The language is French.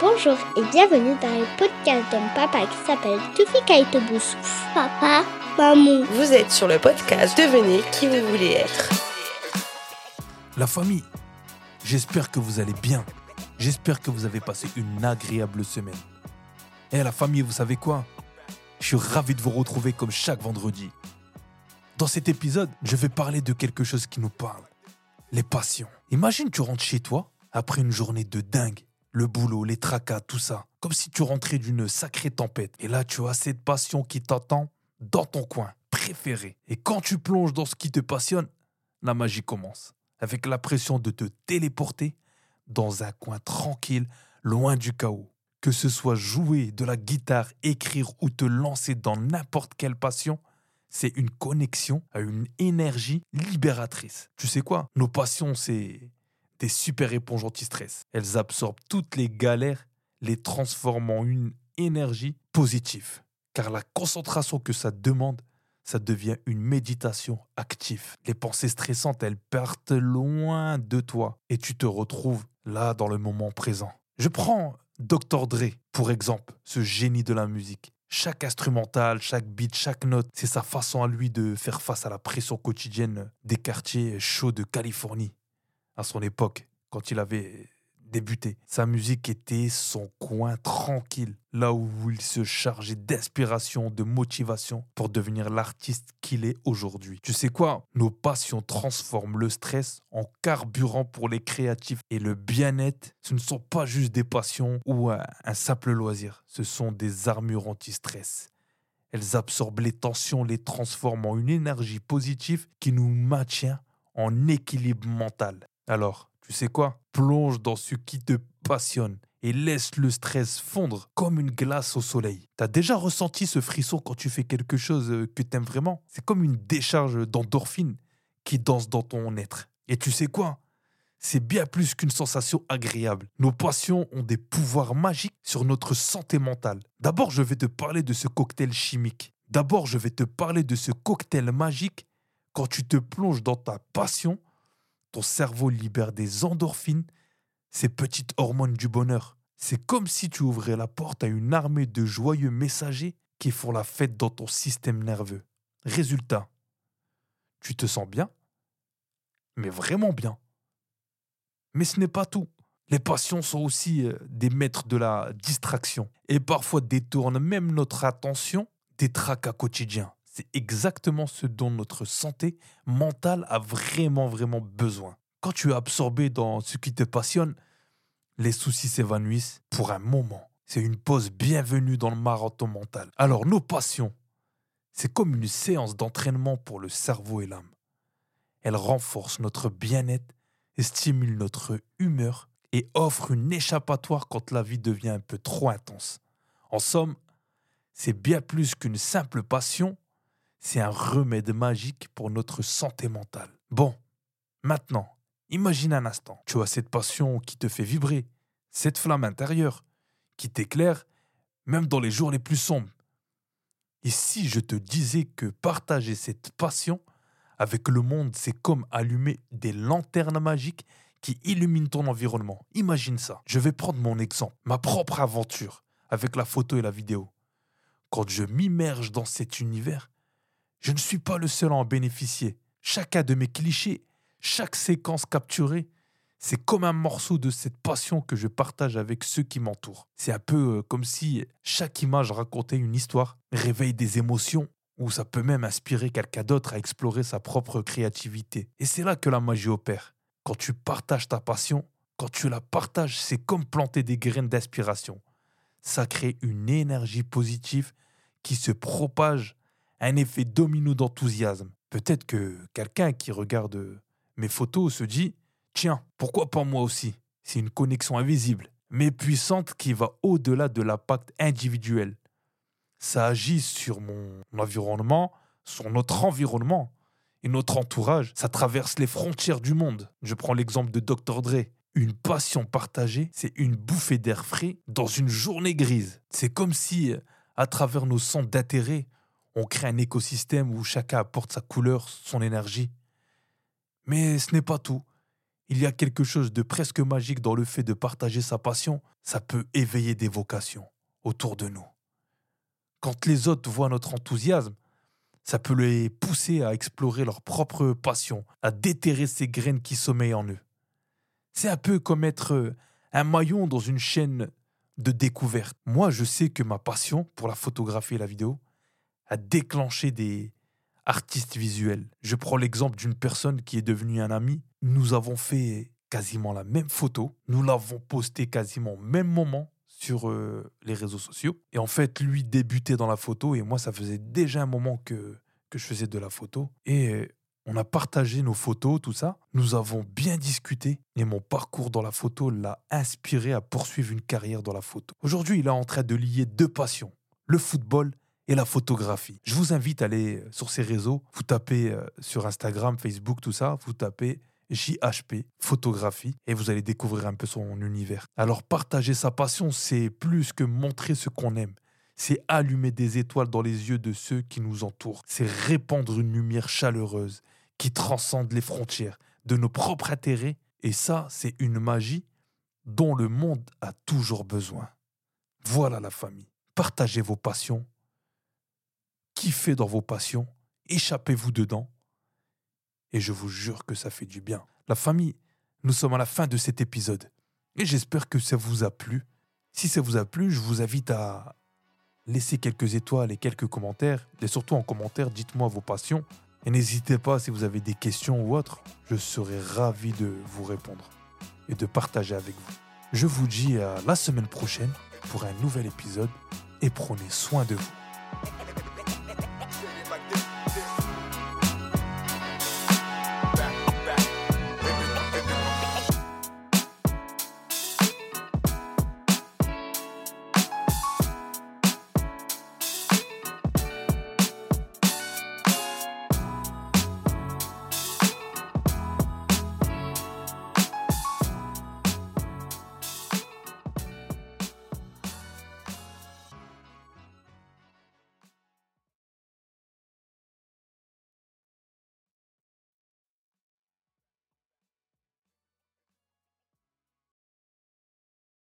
Bonjour et bienvenue dans le podcast d'un papa qui s'appelle Tufi Kaitobusu. Papa, maman. Vous êtes sur le podcast Devenez qui vous voulez être. La famille, j'espère que vous allez bien. J'espère que vous avez passé une agréable semaine. Et la famille, vous savez quoi? Je suis ravi de vous retrouver comme chaque vendredi. Dans cet épisode, je vais parler de quelque chose qui nous parle. Les passions. Imagine tu rentres chez toi après une journée de dingue. Le boulot, les tracas, tout ça. Comme si tu rentrais d'une sacrée tempête. Et là, tu as cette passion qui t'attend dans ton coin préféré. Et quand tu plonges dans ce qui te passionne, la magie commence. Avec la pression de te téléporter dans un coin tranquille, loin du chaos. Que ce soit jouer de la guitare, écrire ou te lancer dans n'importe quelle passion, c'est une connexion à une énergie libératrice. Tu sais quoi? Nos passions, c'est des super éponges anti-stress. Elles absorbent toutes les galères, les transformant en une énergie positive. Car la concentration que ça demande, ça devient une méditation active. Les pensées stressantes, elles partent loin de toi et tu te retrouves là dans le moment présent. Je prends Dr. Dre pour exemple, ce génie de la musique. Chaque instrumental, chaque beat, chaque note, c'est sa façon à lui de faire face à la pression quotidienne des quartiers chauds de Californie à son époque, quand il avait débuté. Sa musique était son coin tranquille, là où il se chargeait d'inspiration, de motivation pour devenir l'artiste qu'il est aujourd'hui. Tu sais quoi? Nos passions transforment le stress en carburant pour les créatifs et le bien-être. Ce ne sont pas juste des passions ou un, simple loisir, ce sont des armures anti-stress. Elles absorbent les tensions, les transforment en une énergie positive qui nous maintient en équilibre mental. Alors, tu sais quoi? Plonge dans ce qui te passionne et laisse le stress fondre comme une glace au soleil. T'as déjà ressenti ce frisson quand tu fais quelque chose euh, que t'aimes vraiment? C'est comme une décharge d'endorphine qui danse dans ton être. Et tu sais quoi? C'est bien plus qu'une sensation agréable. Nos passions ont des pouvoirs magiques sur notre santé mentale. D'abord, je vais te parler de ce cocktail chimique. D'abord, je vais te parler de ce cocktail magique quand tu te plonges dans ta passion ton cerveau libère des endorphines, ces petites hormones du bonheur. C'est comme si tu ouvrais la porte à une armée de joyeux messagers qui font la fête dans ton système nerveux. Résultat, tu te sens bien, mais vraiment bien. Mais ce n'est pas tout. Les passions sont aussi euh, des maîtres de la distraction et parfois détournent même notre attention des tracas quotidiens. C'est exactement ce dont notre santé mentale a vraiment, vraiment besoin. Quand tu es absorbé dans ce qui te passionne, les soucis s'évanouissent pour un moment. C'est une pause bienvenue dans le marathon mental. Alors nos passions, c'est comme une séance d'entraînement pour le cerveau et l'âme. Elles renforcent notre bien-être et stimulent notre humeur et offrent une échappatoire quand la vie devient un peu trop intense. En somme, c'est bien plus qu'une simple passion, c'est un remède magique pour notre santé mentale. Bon, maintenant, imagine un instant, tu as cette passion qui te fait vibrer, cette flamme intérieure qui t'éclaire même dans les jours les plus sombres. Et si je te disais que partager cette passion avec le monde, c'est comme allumer des lanternes magiques qui illuminent ton environnement. Imagine ça. Je vais prendre mon exemple, ma propre aventure avec la photo et la vidéo. Quand je m'immerge dans cet univers, je ne suis pas le seul à en bénéficier. Chacun de mes clichés, chaque séquence capturée, c'est comme un morceau de cette passion que je partage avec ceux qui m'entourent. C'est un peu euh, comme si chaque image racontait une histoire, réveille des émotions, ou ça peut même inspirer quelqu'un d'autre à explorer sa propre créativité. Et c'est là que la magie opère. Quand tu partages ta passion, quand tu la partages, c'est comme planter des graines d'inspiration. Ça crée une énergie positive qui se propage un effet domino d'enthousiasme. Peut-être que quelqu'un qui regarde mes photos se dit Tiens, pourquoi pas moi aussi? C'est une connexion invisible, mais puissante qui va au-delà de l'impact individuel. Ça agit sur mon environnement, sur notre environnement et notre entourage. Ça traverse les frontières du monde. Je prends l'exemple de Dr. Dre. Une passion partagée, c'est une bouffée d'air frais dans une journée grise. C'est comme si, à travers nos centres d'intérêt, on crée un écosystème où chacun apporte sa couleur, son énergie. Mais ce n'est pas tout. Il y a quelque chose de presque magique dans le fait de partager sa passion. Ça peut éveiller des vocations autour de nous. Quand les autres voient notre enthousiasme, ça peut les pousser à explorer leur propre passion, à déterrer ces graines qui sommeillent en eux. C'est un peu comme être un maillon dans une chaîne de découverte. Moi, je sais que ma passion pour la photographie et la vidéo a déclenché des artistes visuels. Je prends l'exemple d'une personne qui est devenue un ami. Nous avons fait quasiment la même photo. Nous l'avons postée quasiment au même moment sur euh, les réseaux sociaux. Et en fait, lui débutait dans la photo et moi, ça faisait déjà un moment que, que je faisais de la photo. Et on a partagé nos photos, tout ça. Nous avons bien discuté et mon parcours dans la photo l'a inspiré à poursuivre une carrière dans la photo. Aujourd'hui, il est en train de lier deux passions, le football et la photographie. Je vous invite à aller sur ces réseaux, vous tapez euh, sur Instagram, Facebook, tout ça, vous tapez JHP, photographie, et vous allez découvrir un peu son univers. Alors partager sa passion, c'est plus que montrer ce qu'on aime. C'est allumer des étoiles dans les yeux de ceux qui nous entourent. C'est répandre une lumière chaleureuse qui transcende les frontières de nos propres intérêts. Et ça, c'est une magie dont le monde a toujours besoin. Voilà la famille. Partagez vos passions. Kiffez dans vos passions. Échappez-vous dedans. Et je vous jure que ça fait du bien. La famille, nous sommes à la fin de cet épisode. Et j'espère que ça vous a plu. Si ça vous a plu, je vous invite à laisser quelques étoiles et quelques commentaires. Et surtout en commentaire, dites-moi vos passions. Et n'hésitez pas si vous avez des questions ou autres, je serai ravi de vous répondre et de partager avec vous. Je vous dis à la semaine prochaine pour un nouvel épisode et prenez soin de vous.